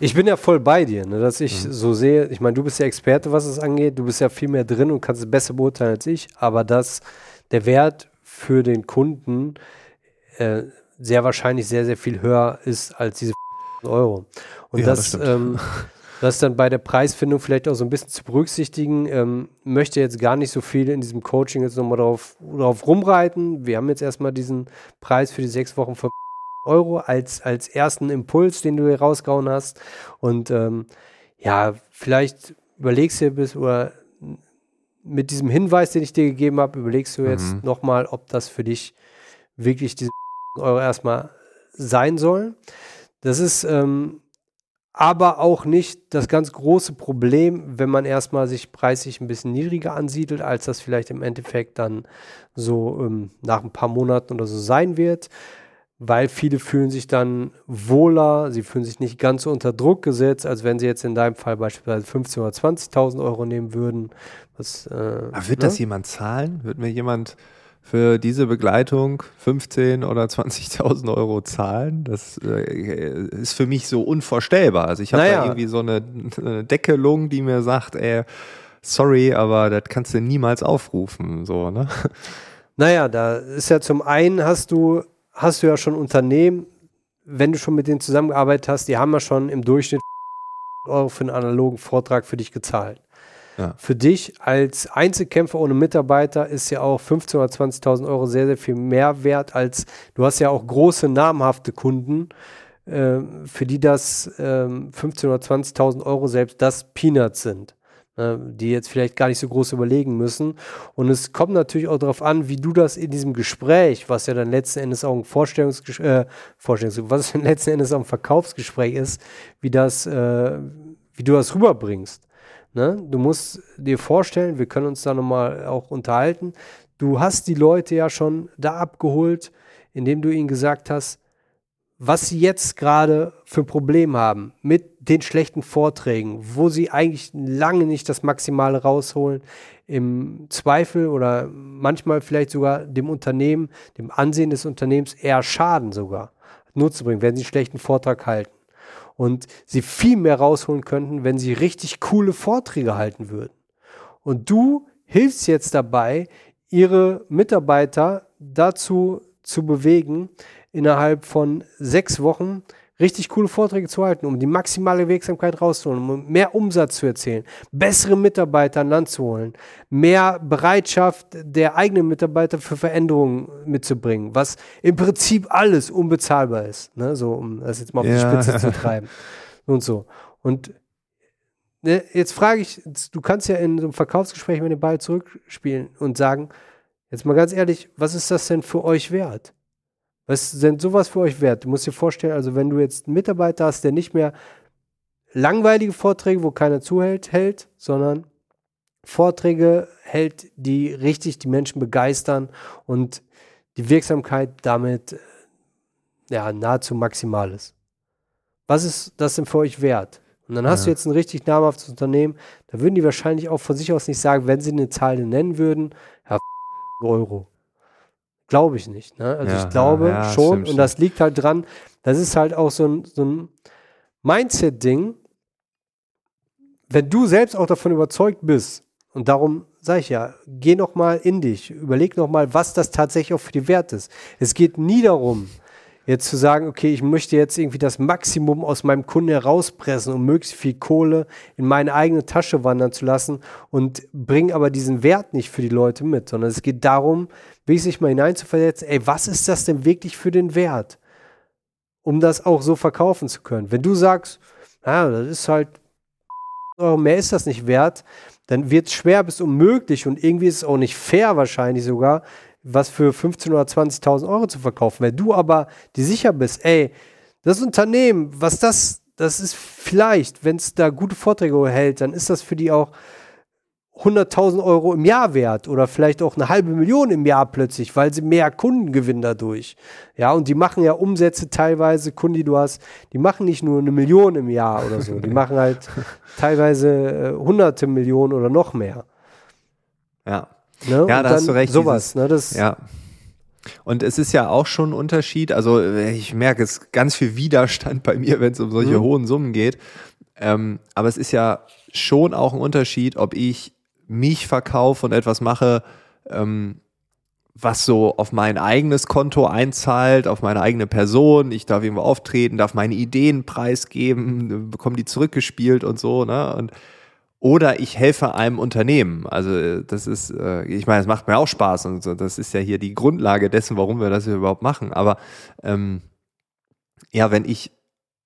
Ich bin ja voll bei dir, ne, dass ich mhm. so sehe, ich meine, du bist ja Experte, was es angeht, du bist ja viel mehr drin und kannst es besser beurteilen als ich, aber dass der Wert für den Kunden äh, sehr wahrscheinlich sehr, sehr viel höher ist als diese Euro. Und ja, das, das, ähm, das dann bei der Preisfindung vielleicht auch so ein bisschen zu berücksichtigen. Ähm, möchte jetzt gar nicht so viel in diesem Coaching jetzt nochmal drauf, drauf rumreiten. Wir haben jetzt erstmal diesen Preis für die sechs Wochen von Euro als, als ersten Impuls, den du hier rausgehauen hast. Und ähm, ja, vielleicht überlegst du bis oder mit diesem Hinweis, den ich dir gegeben habe, überlegst du jetzt mhm. nochmal, ob das für dich wirklich diese Euro erstmal sein soll. Das ist ähm, aber auch nicht das ganz große Problem, wenn man erstmal sich preislich ein bisschen niedriger ansiedelt, als das vielleicht im Endeffekt dann so ähm, nach ein paar Monaten oder so sein wird weil viele fühlen sich dann wohler, sie fühlen sich nicht ganz so unter Druck gesetzt, als wenn sie jetzt in deinem Fall beispielsweise 15.000 oder 20.000 Euro nehmen würden. Was, äh, Aber wird ne? das jemand zahlen? Wird mir jemand für diese Begleitung 15 oder 20.000 Euro zahlen? Das äh, ist für mich so unvorstellbar. Also ich habe naja. da irgendwie so eine, eine Deckelung, die mir sagt, ey, sorry, aber das kannst du niemals aufrufen, so, ne? Naja, da ist ja zum einen hast du hast du ja schon Unternehmen, wenn du schon mit denen zusammengearbeitet hast, die haben ja schon im Durchschnitt Euro für einen analogen Vortrag für dich gezahlt. Ja. Für dich als Einzelkämpfer ohne Mitarbeiter ist ja auch 15.000 oder 20.000 Euro sehr, sehr viel mehr wert als du hast ja auch große namhafte Kunden, äh, für die das äh, 15.000 oder 20.000 Euro selbst das Peanuts sind. Ne, die jetzt vielleicht gar nicht so groß überlegen müssen. Und es kommt natürlich auch darauf an, wie du das in diesem Gespräch, was ja dann letzten Endes auch ein Vorstellungsgespräch, äh, Vorstellungs was <laughs> letzten Endes auch ein Verkaufsgespräch ist, wie das, äh, wie du das rüberbringst. Ne? Du musst dir vorstellen, wir können uns da nochmal auch unterhalten. Du hast die Leute ja schon da abgeholt, indem du ihnen gesagt hast, was sie jetzt gerade für Probleme haben mit den schlechten Vorträgen, wo sie eigentlich lange nicht das Maximale rausholen, im Zweifel oder manchmal vielleicht sogar dem Unternehmen, dem Ansehen des Unternehmens eher Schaden sogar Nutzen bringen, wenn sie einen schlechten Vortrag halten. Und sie viel mehr rausholen könnten, wenn sie richtig coole Vorträge halten würden. Und du hilfst jetzt dabei, ihre Mitarbeiter dazu zu bewegen, innerhalb von sechs Wochen richtig coole Vorträge zu halten, um die maximale Wirksamkeit rauszuholen, um mehr Umsatz zu erzielen, bessere Mitarbeiter an Land zu holen, mehr Bereitschaft der eigenen Mitarbeiter für Veränderungen mitzubringen, was im Prinzip alles unbezahlbar ist, ne? so um das jetzt mal auf ja. die Spitze zu <laughs> treiben und so. Und ne, jetzt frage ich, du kannst ja in so einem Verkaufsgespräch mit dem Ball zurückspielen und sagen, jetzt mal ganz ehrlich, was ist das denn für euch wert? Was denn sowas für euch wert? Du musst dir vorstellen, also wenn du jetzt einen Mitarbeiter hast, der nicht mehr langweilige Vorträge, wo keiner zuhält, hält, sondern Vorträge hält, die richtig die Menschen begeistern und die Wirksamkeit damit äh, ja, nahezu maximal ist. Was ist das denn für euch wert? Und dann hast ja. du jetzt ein richtig namhaftes Unternehmen, da würden die wahrscheinlich auch von sich aus nicht sagen, wenn sie eine Zahl nennen würden, ja, Euro. Glaube ich nicht. Ne? Also ja, ich glaube ja, schon, stimmt, und das liegt halt dran, das ist halt auch so ein, so ein Mindset-Ding. Wenn du selbst auch davon überzeugt bist, und darum sage ich ja, geh noch mal in dich, überleg noch mal, was das tatsächlich auch für die Wert ist. Es geht nie darum, jetzt zu sagen, okay, ich möchte jetzt irgendwie das Maximum aus meinem Kunden herauspressen, um möglichst viel Kohle in meine eigene Tasche wandern zu lassen und bringe aber diesen Wert nicht für die Leute mit, sondern es geht darum, wirklich sich mal hineinzuversetzen, ey, was ist das denn wirklich für den Wert, um das auch so verkaufen zu können? Wenn du sagst, ah, das ist halt, mehr ist das nicht wert, dann wird es schwer bis unmöglich und irgendwie ist es auch nicht fair wahrscheinlich sogar, was für 15.000 oder 20.000 Euro zu verkaufen. Wenn du aber dir sicher bist, ey, das Unternehmen, was das, das ist vielleicht, wenn es da gute Vorträge hält, dann ist das für die auch 100.000 Euro im Jahr wert oder vielleicht auch eine halbe Million im Jahr plötzlich, weil sie mehr Kunden gewinnen dadurch. Ja, und die machen ja Umsätze teilweise, Kunden, die du hast, die machen nicht nur eine Million im Jahr oder so, die machen halt <laughs> teilweise äh, hunderte Millionen oder noch mehr. Ja. Ne? Ja, da hast du recht. Sowas, dieses, ne? Das ja. Und es ist ja auch schon ein Unterschied, also äh, ich merke es ganz viel Widerstand bei mir, wenn es um solche mhm. hohen Summen geht. Ähm, aber es ist ja schon auch ein Unterschied, ob ich mich verkaufe und etwas mache, ähm, was so auf mein eigenes Konto einzahlt, auf meine eigene Person. Ich darf irgendwo auftreten, darf meine Ideen preisgeben, bekomme die zurückgespielt und so. Ne? Und oder ich helfe einem Unternehmen. Also das ist, äh, ich meine, es macht mir auch Spaß und so. Das ist ja hier die Grundlage dessen, warum wir das überhaupt machen. Aber ähm, ja, wenn ich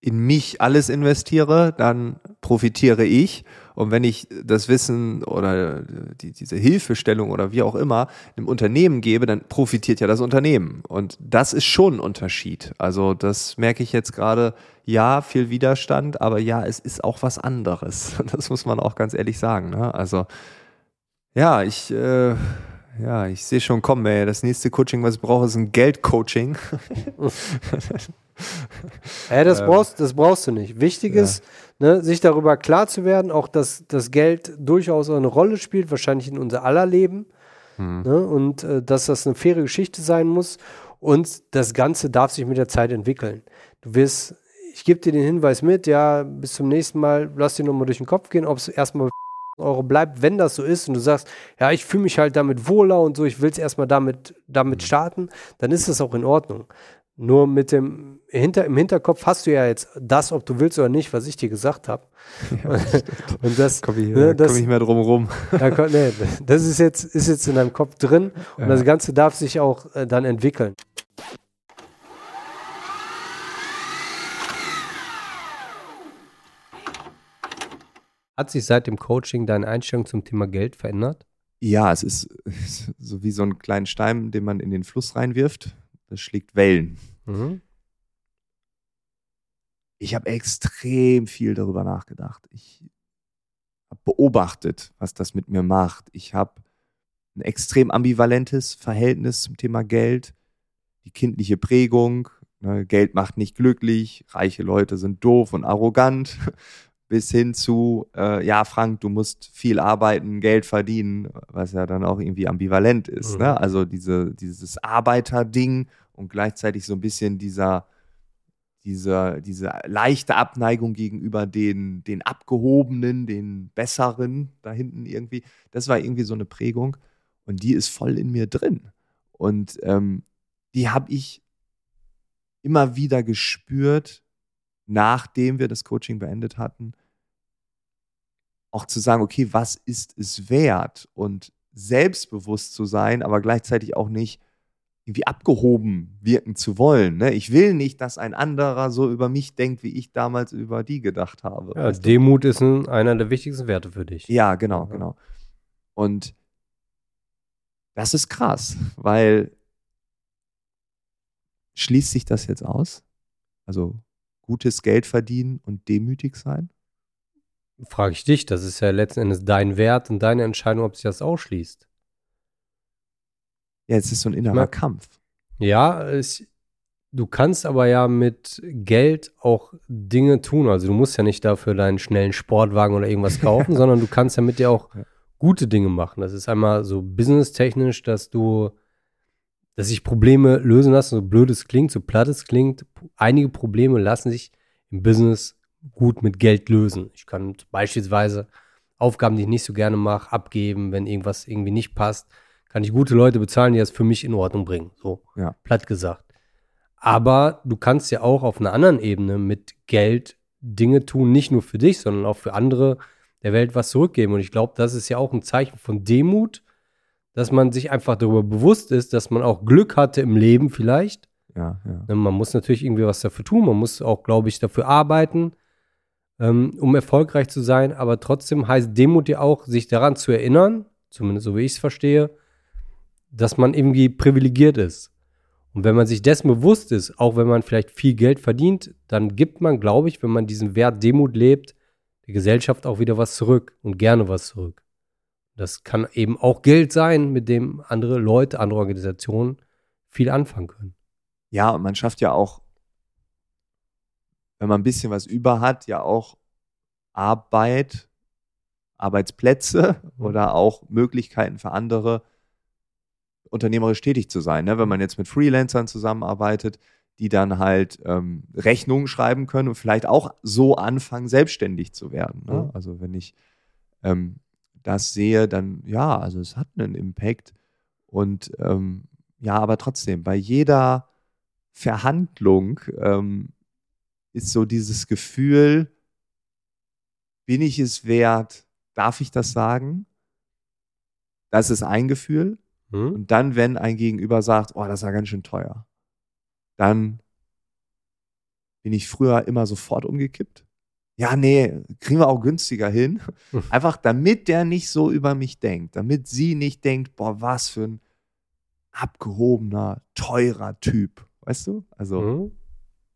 in mich alles investiere, dann profitiere ich. Und wenn ich das Wissen oder die, diese Hilfestellung oder wie auch immer einem Unternehmen gebe, dann profitiert ja das Unternehmen. Und das ist schon ein Unterschied. Also das merke ich jetzt gerade. Ja, viel Widerstand, aber ja, es ist auch was anderes. <laughs> Das muss man auch ganz ehrlich sagen. Ne? Also ja, ich äh, ja, ich sehe schon kommen, ey. Das nächste Coaching, was ich brauche, ist ein Geldcoaching. <laughs> ja, das, ähm, brauchst, das brauchst du nicht. Wichtig ja. ist, ne, sich darüber klar zu werden, auch dass das Geld durchaus eine Rolle spielt, wahrscheinlich in unser aller Leben. Mhm. Ne, und äh, dass das eine faire Geschichte sein muss. Und das Ganze darf sich mit der Zeit entwickeln. Du wirst, ich gebe dir den Hinweis mit, ja, bis zum nächsten Mal, lass dir nochmal durch den Kopf gehen, ob es erstmal <laughs> Euro bleibt, wenn das so ist und du sagst, ja, ich fühle mich halt damit wohler und so, ich will es erstmal damit, damit mhm. starten, dann ist das auch in Ordnung. Nur mit dem hinter, im Hinterkopf hast du ja jetzt das, ob du willst oder nicht, was ich dir gesagt habe. Ja, <laughs> und das komme ich, ne, komm ich mehr drum rum. <laughs> Ja, nee, das ist jetzt, ist jetzt in deinem Kopf drin und ja. das Ganze darf sich auch äh, dann entwickeln. Hat sich seit dem Coaching deine Einstellung zum Thema Geld verändert? Ja, es ist so wie so ein kleiner Stein, den man in den Fluss reinwirft das schlägt Wellen. Mhm. Ich habe extrem viel darüber nachgedacht. Ich habe beobachtet, was das mit mir macht. Ich habe ein extrem ambivalentes Verhältnis zum Thema Geld, die kindliche Prägung. Ne, Geld macht nicht glücklich, reiche Leute sind doof und arrogant, <laughs> bis hin zu, äh, ja, Frank, du musst viel arbeiten, Geld verdienen, was ja dann auch irgendwie ambivalent ist. Ne? Mhm. Ne? Also diese, dieses Arbeiterding und gleichzeitig so ein bisschen dieser, dieser, diese leichte Abneigung gegenüber den, den Abgehobenen, den Besseren da hinten irgendwie. Das war irgendwie so eine Prägung und die ist voll in mir drin. Und ähm, die habe ich immer wieder gespürt, nachdem wir das Coaching beendet hatten, auch zu sagen, okay, was ist es wert? Und selbstbewusst zu sein, aber gleichzeitig auch nicht irgendwie abgehoben wirken zu wollen. Ne? Ich will nicht, dass ein anderer so über mich denkt, wie ich damals über die gedacht habe. Ja, Demut ist ein, einer der wichtigsten Werte für dich. Ja, genau, ja. genau. Und das ist krass, weil schließt sich das jetzt aus? Also gutes Geld verdienen und demütig sein? Frage ich dich, das ist ja letzten Endes dein Wert und deine Entscheidung, ob sich das ausschließt. Ja, es ist so ein innerer Kampf. Ja, es, du kannst aber ja mit Geld auch Dinge tun. Also du musst ja nicht dafür deinen schnellen Sportwagen oder irgendwas <laughs> kaufen, sondern du kannst damit ja auch gute Dinge machen. Das ist einmal so businesstechnisch, dass du, dass sich Probleme lösen lassen, so blöd es klingt, so platt es klingt. Einige Probleme lassen sich im Business gut mit Geld lösen. Ich kann beispielsweise Aufgaben, die ich nicht so gerne mache, abgeben, wenn irgendwas irgendwie nicht passt kann ich gute Leute bezahlen, die das für mich in Ordnung bringen. So, ja. platt gesagt. Aber du kannst ja auch auf einer anderen Ebene mit Geld Dinge tun, nicht nur für dich, sondern auch für andere der Welt was zurückgeben. Und ich glaube, das ist ja auch ein Zeichen von Demut, dass man sich einfach darüber bewusst ist, dass man auch Glück hatte im Leben vielleicht. Ja, ja. Ne, man muss natürlich irgendwie was dafür tun. Man muss auch, glaube ich, dafür arbeiten, ähm, um erfolgreich zu sein. Aber trotzdem heißt Demut ja auch, sich daran zu erinnern, zumindest so wie ich es verstehe, dass man irgendwie privilegiert ist. Und wenn man sich dessen bewusst ist, auch wenn man vielleicht viel Geld verdient, dann gibt man, glaube ich, wenn man diesen Wert Demut lebt, der Gesellschaft auch wieder was zurück und gerne was zurück. Das kann eben auch Geld sein, mit dem andere Leute, andere Organisationen viel anfangen können. Ja, und man schafft ja auch, wenn man ein bisschen was über hat, ja auch Arbeit, Arbeitsplätze mhm. oder auch Möglichkeiten für andere, unternehmerisch tätig zu sein. Ne? Wenn man jetzt mit Freelancern zusammenarbeitet, die dann halt ähm, Rechnungen schreiben können und vielleicht auch so anfangen, selbstständig zu werden. Ne? Mhm. Also wenn ich ähm, das sehe, dann ja, also es hat einen Impact. Und ähm, ja, aber trotzdem, bei jeder Verhandlung ähm, ist so dieses Gefühl, bin ich es wert, darf ich das sagen? Das ist ein Gefühl. Mhm. Und dann, wenn ein Gegenüber sagt, oh, das war ganz schön teuer, dann bin ich früher immer sofort umgekippt. Ja, nee, kriegen wir auch günstiger hin. <laughs> Einfach damit der nicht so über mich denkt, damit sie nicht denkt, boah, was für ein abgehobener, teurer Typ. Weißt du? Also, mhm.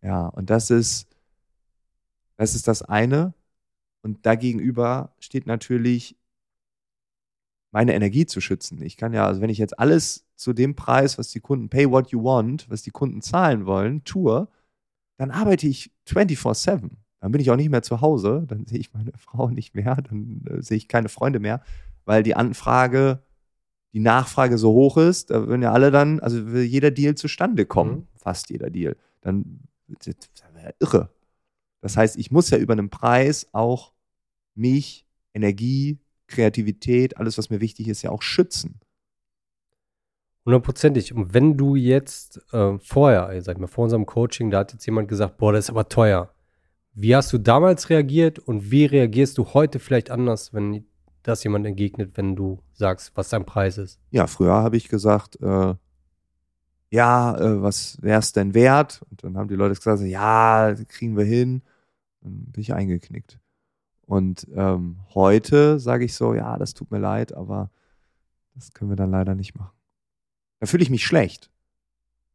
ja, und das ist, das ist das eine. Und dagegenüber steht natürlich meine Energie zu schützen. Ich kann ja, also wenn ich jetzt alles zu dem Preis, was die Kunden pay what you want, was die Kunden zahlen wollen, tue, dann arbeite ich 24/7. Dann bin ich auch nicht mehr zu Hause, dann sehe ich meine <laughs> Frau nicht mehr, dann äh, sehe ich keine Freunde mehr, weil die Anfrage, die Nachfrage so hoch ist, da würden ja alle dann, also will jeder Deal zustande kommen, mhm. fast jeder Deal. Dann das wäre irre. Das heißt, ich muss ja über einen Preis auch mich, Energie, Kreativität, alles, was mir wichtig ist, ja auch schützen. Hundertprozentig. Und wenn du jetzt äh, vorher, sag ich mal, vor unserem Coaching, da hat jetzt jemand gesagt, boah, das ist aber teuer. Wie hast du damals reagiert und wie reagierst du heute vielleicht anders, wenn das jemand entgegnet, wenn du sagst, was dein Preis ist? Ja, früher habe ich gesagt, äh, ja, äh, was wäre es denn wert? Und dann haben die Leute gesagt, ja, kriegen wir hin. Dann bin ich eingeknickt. Und ähm, heute sage ich so, ja, das tut mir leid, aber das können wir dann leider nicht machen. Da fühle ich mich schlecht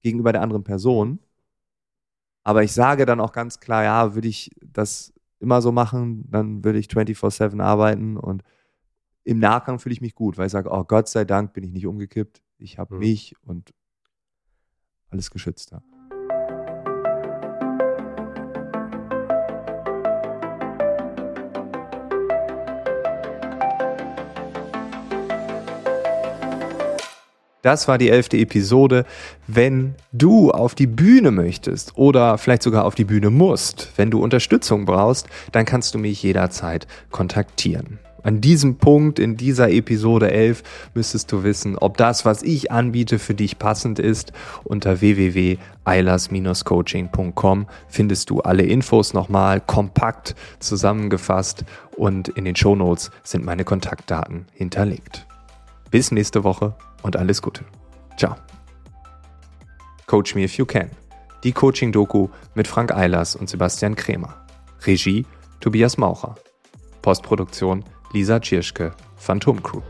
gegenüber der anderen Person. Aber ich sage dann auch ganz klar, ja, würde ich das immer so machen, dann würde ich 24-7 arbeiten und im Nachgang fühle ich mich gut, weil ich sage, oh Gott sei Dank bin ich nicht umgekippt. Ich habe mhm. mich und alles geschützt. Ja. Das war die elfte Episode. Wenn du auf die Bühne möchtest oder vielleicht sogar auf die Bühne musst, wenn du Unterstützung brauchst, dann kannst du mich jederzeit kontaktieren. An diesem Punkt in dieser Episode 11 müsstest du wissen, ob das, was ich anbiete, für dich passend ist. Unter www.eilers-coaching.com findest du alle Infos nochmal kompakt zusammengefasst und in den Shownotes sind meine Kontaktdaten hinterlegt. Bis nächste Woche und alles Gute. Ciao. Coach Me If You Can. Die Coaching-Doku mit Frank Eilers und Sebastian Krämer. Regie Tobias Maucher. Postproduktion Lisa Tschirschke, Phantom Crew.